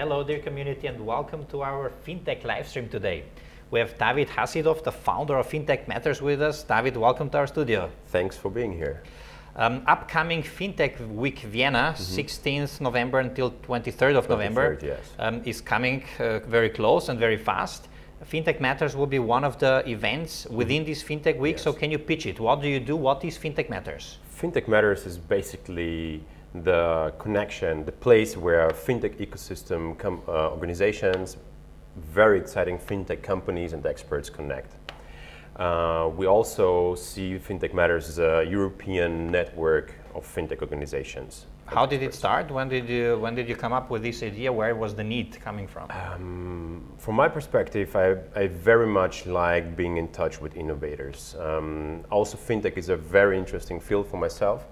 Hello, dear community, and welcome to our FinTech live stream today. We have David Khassidov, the founder of FinTech Matters, with us. David, welcome to our studio. Thanks for being here. Um, upcoming FinTech Week Vienna, mm-hmm. 16th November until 23rd of 23rd, November, yes. um, is coming uh, very close and very fast. FinTech Matters will be one of the events within mm-hmm. this FinTech Week. Yes. So, can you pitch it? What do you do? What is FinTech Matters? FinTech Matters is basically the connection, the place where fintech ecosystem com- uh, organizations, very exciting fintech companies and experts connect. Uh, we also see FinTech Matters as a European network of fintech organizations. How did it start? When did you when did you come up with this idea? Where was the need coming from? Um, from my perspective, I, I, very much like being in touch with innovators. Um, also, fintech is a very interesting field for myself.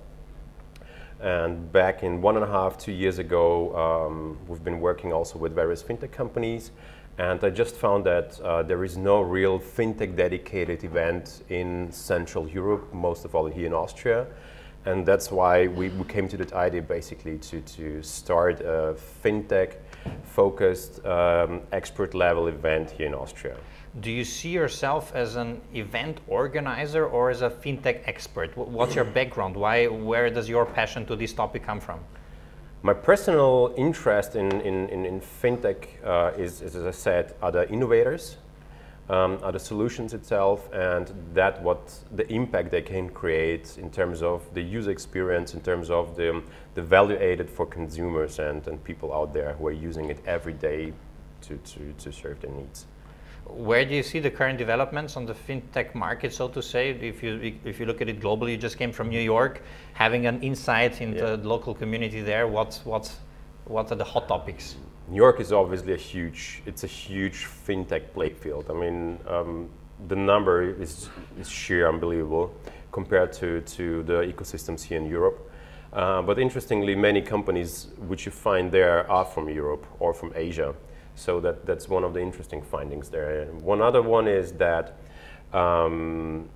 And back in one and a half, two years ago, um, we've been working also with various fintech companies. And I just found that uh, there is no real fintech dedicated event in Central Europe, most of all here in Austria. And that's why we, we came to that idea basically to, to start a fintech focused um, expert level event here in Austria. Do you see yourself as an event organizer or as a fintech expert? What's your background? Why, where does your passion to this topic come from? My personal interest in, in, in, in fintech uh, is, is, as I said, other innovators, um, are the solutions itself, and that what the impact they can create in terms of the user experience, in terms of the, the value added for consumers and, and people out there who are using it every day to, to, to serve their needs. Where do you see the current developments on the fintech market, so to say? If you if you look at it globally, you just came from New York, having an insight into yeah. the local community there. What's what's what are the hot topics? New York is obviously a huge. It's a huge fintech play field. I mean, um, the number is is sheer unbelievable compared to to the ecosystems here in Europe. Uh, but interestingly, many companies which you find there are from Europe or from Asia. So that, that's one of the interesting findings there. One other one is that um,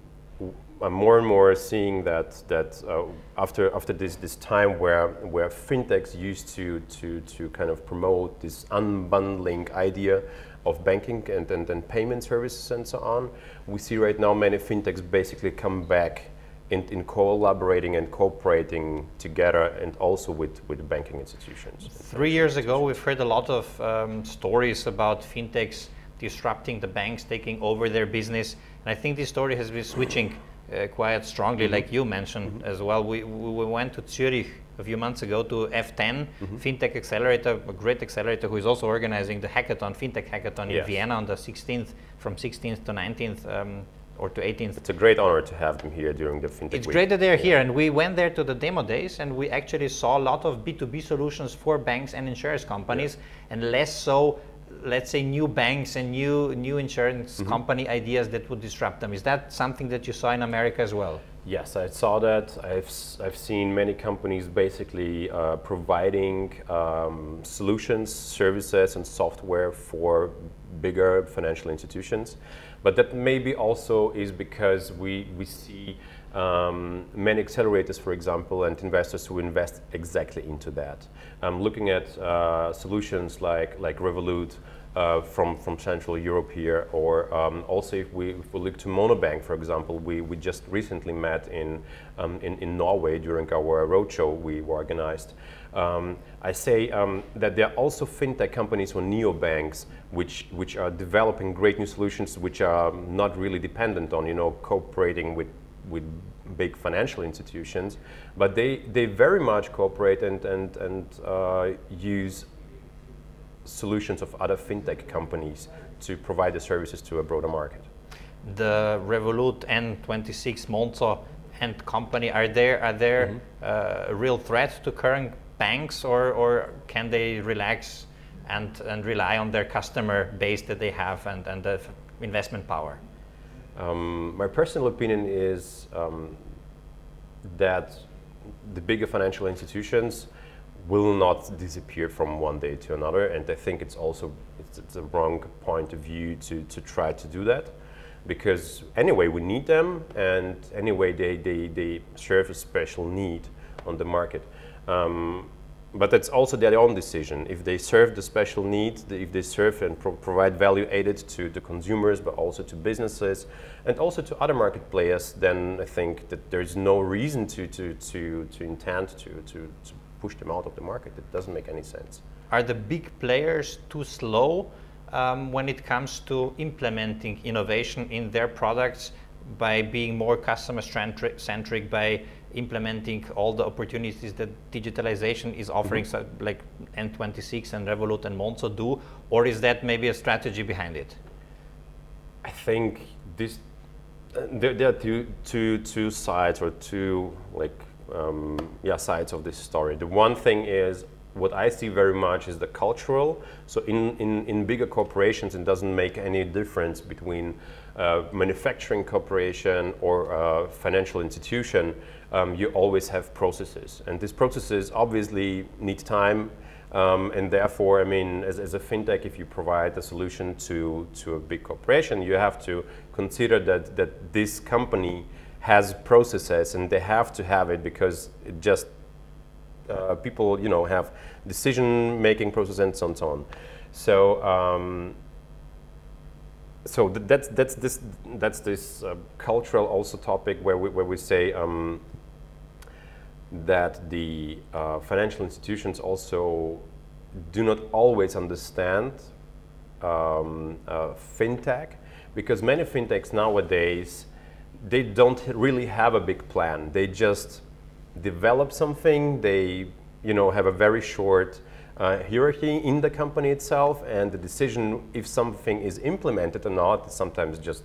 I'm more and more seeing that that uh, after after this this time where where fintechs used to to to kind of promote this unbundling idea of banking and, and, and payment services and so on, we see right now many fintechs basically come back in, in collaborating and cooperating together and also with, with banking institutions. Three years ago, we've heard a lot of um, stories about fintechs disrupting the banks, taking over their business. And I think this story has been switching uh, quite strongly, mm-hmm. like you mentioned mm-hmm. as well. We, we went to Zurich a few months ago to F10 mm-hmm. FinTech Accelerator, a great accelerator who is also organizing the hackathon, FinTech Hackathon yes. in Vienna on the 16th, from 16th to 19th um, or to 18th. It's a great honor to have them here during the FinTech It's week. great that they're yeah. here, and we went there to the demo days, and we actually saw a lot of B2B solutions for banks and insurance companies, yeah. and less so, let's say, new banks and new new insurance mm-hmm. company ideas that would disrupt them. Is that something that you saw in America as well? Yes, I saw that. I've, I've seen many companies basically uh, providing um, solutions, services, and software for bigger financial institutions. But that maybe also is because we, we see um, many accelerators, for example, and investors who invest exactly into that. I'm looking at uh, solutions like, like Revolut, uh, from, from Central Europe here, or um, also if we, if we look to Monobank, for example, we, we just recently met in, um, in, in Norway during our roadshow we organized. Um, I say um, that there are also fintech companies or neobanks which, which are developing great new solutions which are not really dependent on you know, cooperating with, with big financial institutions, but they, they very much cooperate and, and, and uh, use solutions of other fintech companies to provide the services to a broader market. The Revolut N26 Monzo and company are there are there mm-hmm. uh, a real threat to current banks or, or can they relax and, and rely on their customer base that they have and, and the investment power? Um, my personal opinion is um, that the bigger financial institutions will not disappear from one day to another. And I think it's also it's, it's, a wrong point of view to, to try to do that because anyway we need them and anyway they, they, they serve a special need on the market. Um, but that's also their own decision. If they serve the special needs, if they serve and pro- provide value added to the consumers, but also to businesses and also to other market players, then I think that there's no reason to, to, to, to intend to, to, to push them out of the market. It doesn't make any sense. Are the big players too slow um, when it comes to implementing innovation in their products by being more customer centric, by implementing all the opportunities that digitalization is offering, mm-hmm. so like N26 and Revolut and Monzo do, or is that maybe a strategy behind it? I think this uh, there, there, are two, two, two sides or two like um, yeah sides of this story. The one thing is what I see very much is the cultural. So in, in, in bigger corporations, it doesn't make any difference between uh, manufacturing corporation or uh, financial institution. Um, you always have processes, and these processes obviously need time. Um, and therefore, I mean, as, as a fintech, if you provide a solution to, to a big corporation, you have to consider that, that this company has processes and they have to have it because it just uh, people you know have decision making process and so on so on. So um, that's that's this that's this uh, cultural also topic where we where we say um, that the uh, financial institutions also do not always understand um, uh, fintech because many fintechs nowadays they don't really have a big plan. They just develop something. They, you know, have a very short uh, hierarchy in the company itself, and the decision if something is implemented or not is sometimes just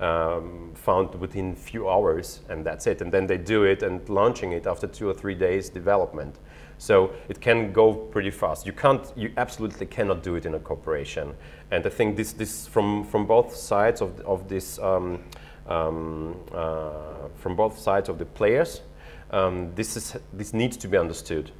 um, found within few hours, and that's it. And then they do it and launching it after two or three days development. So it can go pretty fast. You can't, you absolutely cannot do it in a corporation. And I think this, this from from both sides of of this. Um, um, uh, from both sides of the players, um, this, is, this needs to be understood.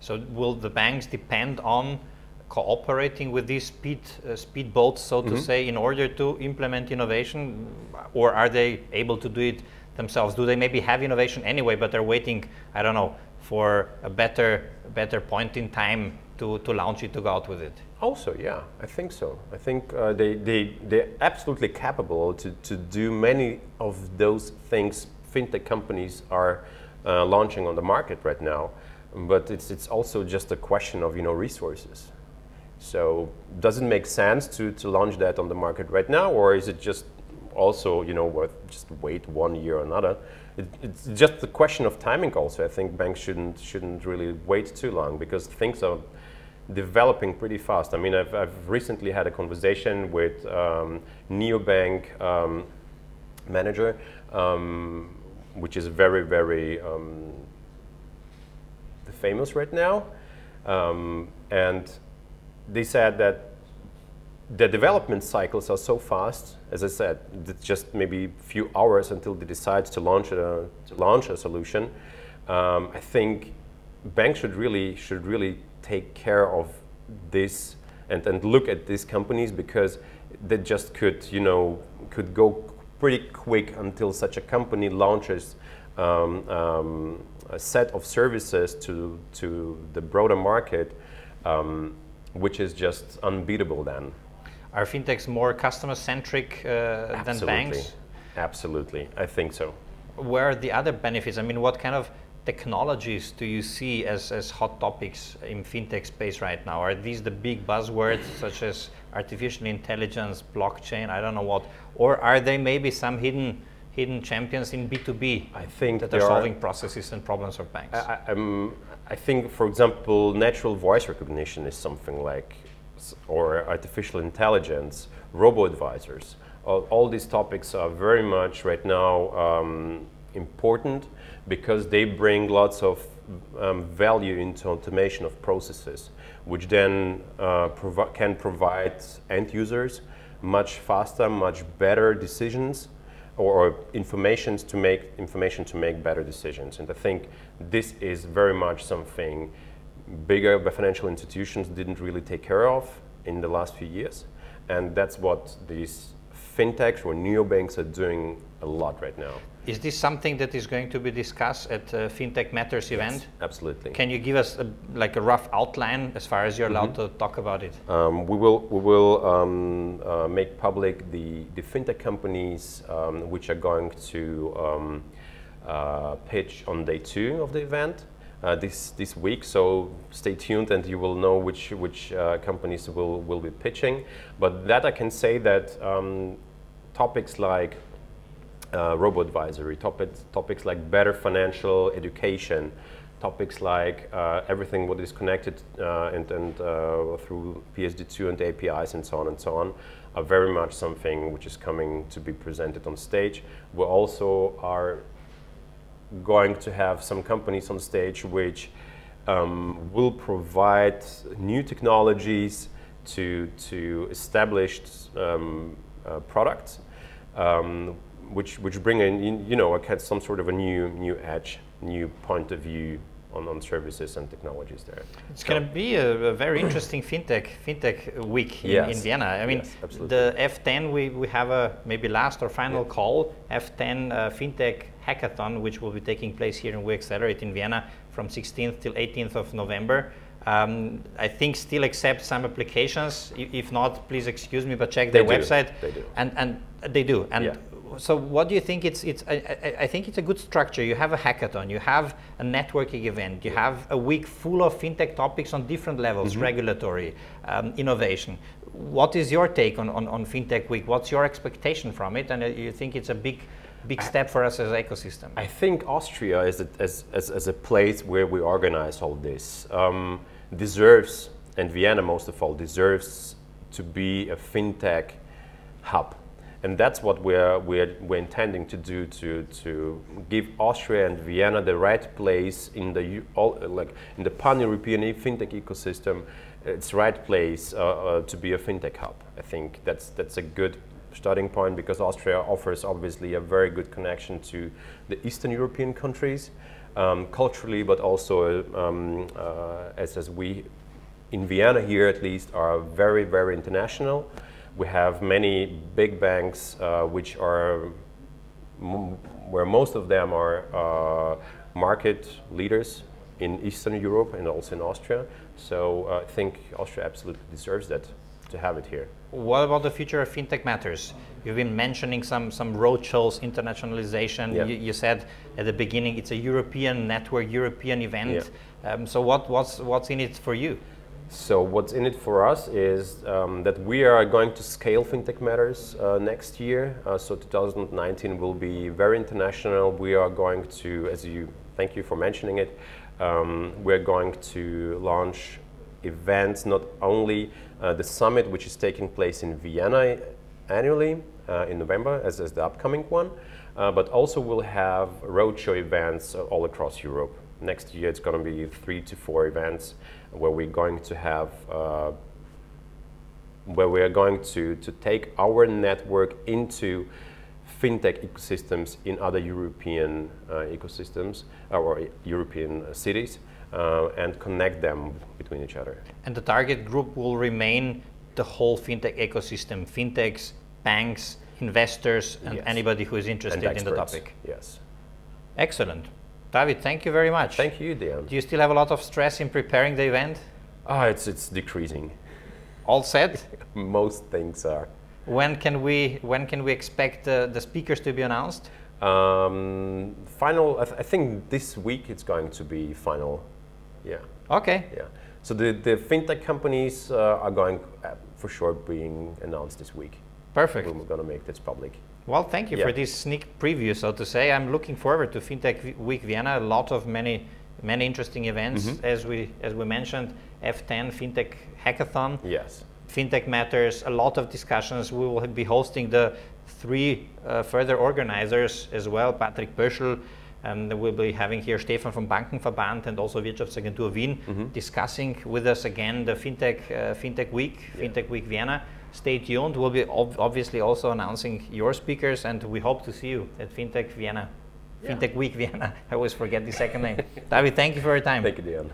So will the banks depend on cooperating with these speed uh, speedboats, so to mm-hmm. say, in order to implement innovation, or are they able to do it themselves? Do they maybe have innovation anyway, but they're waiting, I don't know, for a better better point in time to, to launch it to go out with it? Also, yeah, I think so. I think uh, they they they're absolutely capable to to do many of those things fintech companies are uh, launching on the market right now. But it's, it's also just a question of you know resources. So does it make sense to, to launch that on the market right now, or is it just also you know worth just wait one year or another? It, it's just a question of timing. Also, I think banks shouldn't shouldn't really wait too long because things are developing pretty fast. I mean, I've, I've recently had a conversation with um, neobank um, manager um, which is very, very um, famous right now. Um, and they said that the development cycles are so fast, as I said, it's just maybe a few hours until they decide to launch a, to launch a solution. Um, I think banks should really, should really take care of this and, and look at these companies because they just could, you know, could go pretty quick until such a company launches um, um, a set of services to, to the broader market, um, which is just unbeatable then. Are fintechs more customer centric uh, than banks? Absolutely, I think so. Where are the other benefits? I mean, what kind of technologies do you see as, as hot topics in fintech space right now? Are these the big buzzwords such as artificial intelligence, blockchain, I don't know what, or are they maybe some hidden hidden champions in B2B I think that are solving are, processes and problems of banks? I, um, I think, for example, natural voice recognition is something like, or artificial intelligence, robo advisors. All, all these topics are very much right now um, important because they bring lots of um, value into automation of processes, which then uh, provi- can provide end users much faster, much better decisions or, or information to make information to make better decisions. And I think this is very much something bigger financial institutions didn't really take care of in the last few years, and that's what these fintechs or neobanks are doing a lot right now. Is this something that is going to be discussed at uh, FinTech Matters event? Yes, absolutely. Can you give us a, like a rough outline as far as you're allowed mm-hmm. to talk about it? Um, we will we will um, uh, make public the the fintech companies um, which are going to um, uh, pitch on day two of the event. Uh, this this week. So stay tuned, and you will know which which uh, companies will will be pitching. But that I can say that um, topics like uh, robo advisory, topics, topics like better financial education, topics like uh, everything what is connected uh, and, and uh, through PSD2 and APIs and so on and so on are very much something which is coming to be presented on stage. We also are going to have some companies on stage which um, will provide new technologies to, to established um, uh, products um, which which bring in you know a cat some sort of a new new edge, new point of view on, on services and technologies there. It's so. going to be a, a, very interesting fintech fintech week in, yes. in Vienna. I mean, yes, the F10 we, we have a maybe last or final yeah. call F10 uh, fintech hackathon, which will be taking place here in weXelerate in Vienna from 16th till 18th of November. Um, I think still accept some applications. If not, please excuse me, but check their website. They do. And and they do. And yeah so what do you think it's it's I, I, think it's a good structure. You have a hackathon you have a networking event you have a week full of fintech topics on different levels mm-hmm. regulatory um, innovation. What is your take on, on, on fintech week? What's your expectation from it? And uh, you think it's a big big step for us as an ecosystem? I think austria is a, as, as, as a place where we organize all this. Um, deserves and vienna most of all deserves to be a fintech hub and that's what we're, we're, we're intending to do to, to give Austria and Vienna the right place in the, all, like, in the pan-European fintech ecosystem, its right place uh, uh, to be a fintech hub. I think that's, that's a good starting point because Austria offers obviously a very good connection to the Eastern European countries um, culturally, but also um, uh, as, as we in Vienna here at least are very, very international. We have many big banks uh, which are where most of them are uh, market leaders in Eastern Europe and also in Austria. So uh, I think Austria absolutely deserves that to have it here. What about the future of fintech matters? You've been mentioning some some roadshows, internationalization. You, you, said at the beginning it's a European network, European event. Um, so what what's what's in it for you? So what's in it for us is um, that we are going to scale FinTech Matters uh, next year. Uh, so 2019 will be very international. We are going to, as you, thank you for mentioning it, um, we're going to launch events, not only uh, the summit, which is taking place in Vienna annually uh, in November, as, as the upcoming one, uh, but also we'll have roadshow events all across Europe. Next year it's going to be three to four events where we're going to have uh, where we are going to, to take our network into fintech ecosystems in other European uh, ecosystems or European cities uh, and connect them between each other. And the target group will remain the whole fintech ecosystem, fintechs, banks, investors, and yes. anybody who is interested in the topic. Yes. Excellent. David, thank you very much. Thank you, Dan. Do you still have a lot of stress in preparing the event? Ah, oh, it's it's decreasing. All set? Most things are. When can we when can we expect uh, the speakers to be announced? Um, final. I, th- I, think this week it's going to be final. Yeah. Okay. Yeah. So the the fintech companies uh, are going uh, for sure being announced this week. Perfect. We're going to make this public. Well, thank you yeah. for this sneak preview, so to say. I'm looking forward to FinTech Week Vienna. A lot of many, many interesting events, mm-hmm. as we as we mentioned. F10 FinTech Hackathon. Yes. FinTech matters. A lot of discussions. We will be hosting the three uh, further organizers as well. Patrick Pöschl. And we'll be having here Stefan from Bankenverband and also Wirtschaftsagentur Wien mm-hmm. discussing with us again the FinTech uh, FinTech Week, yeah. FinTech Week Vienna stay tuned. We'll be ob- obviously also announcing your speakers, and we hope to see you at FinTech Vienna. Yeah. FinTech Week Vienna. I always forget the second name. David, thank you for your time. Thank you, Dion.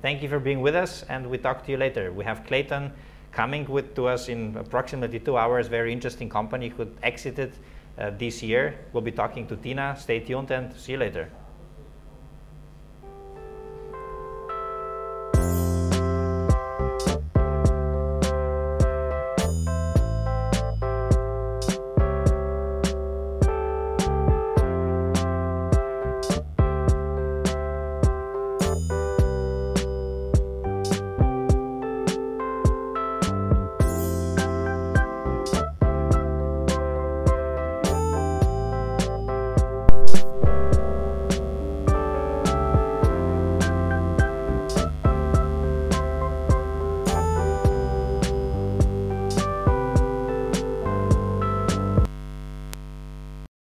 Thank you for being with us, and we talk to you later. We have Clayton coming with to us in approximately two hours. Very interesting company who exited uh, this year. We'll be talking to Tina. Stay tuned and see you later.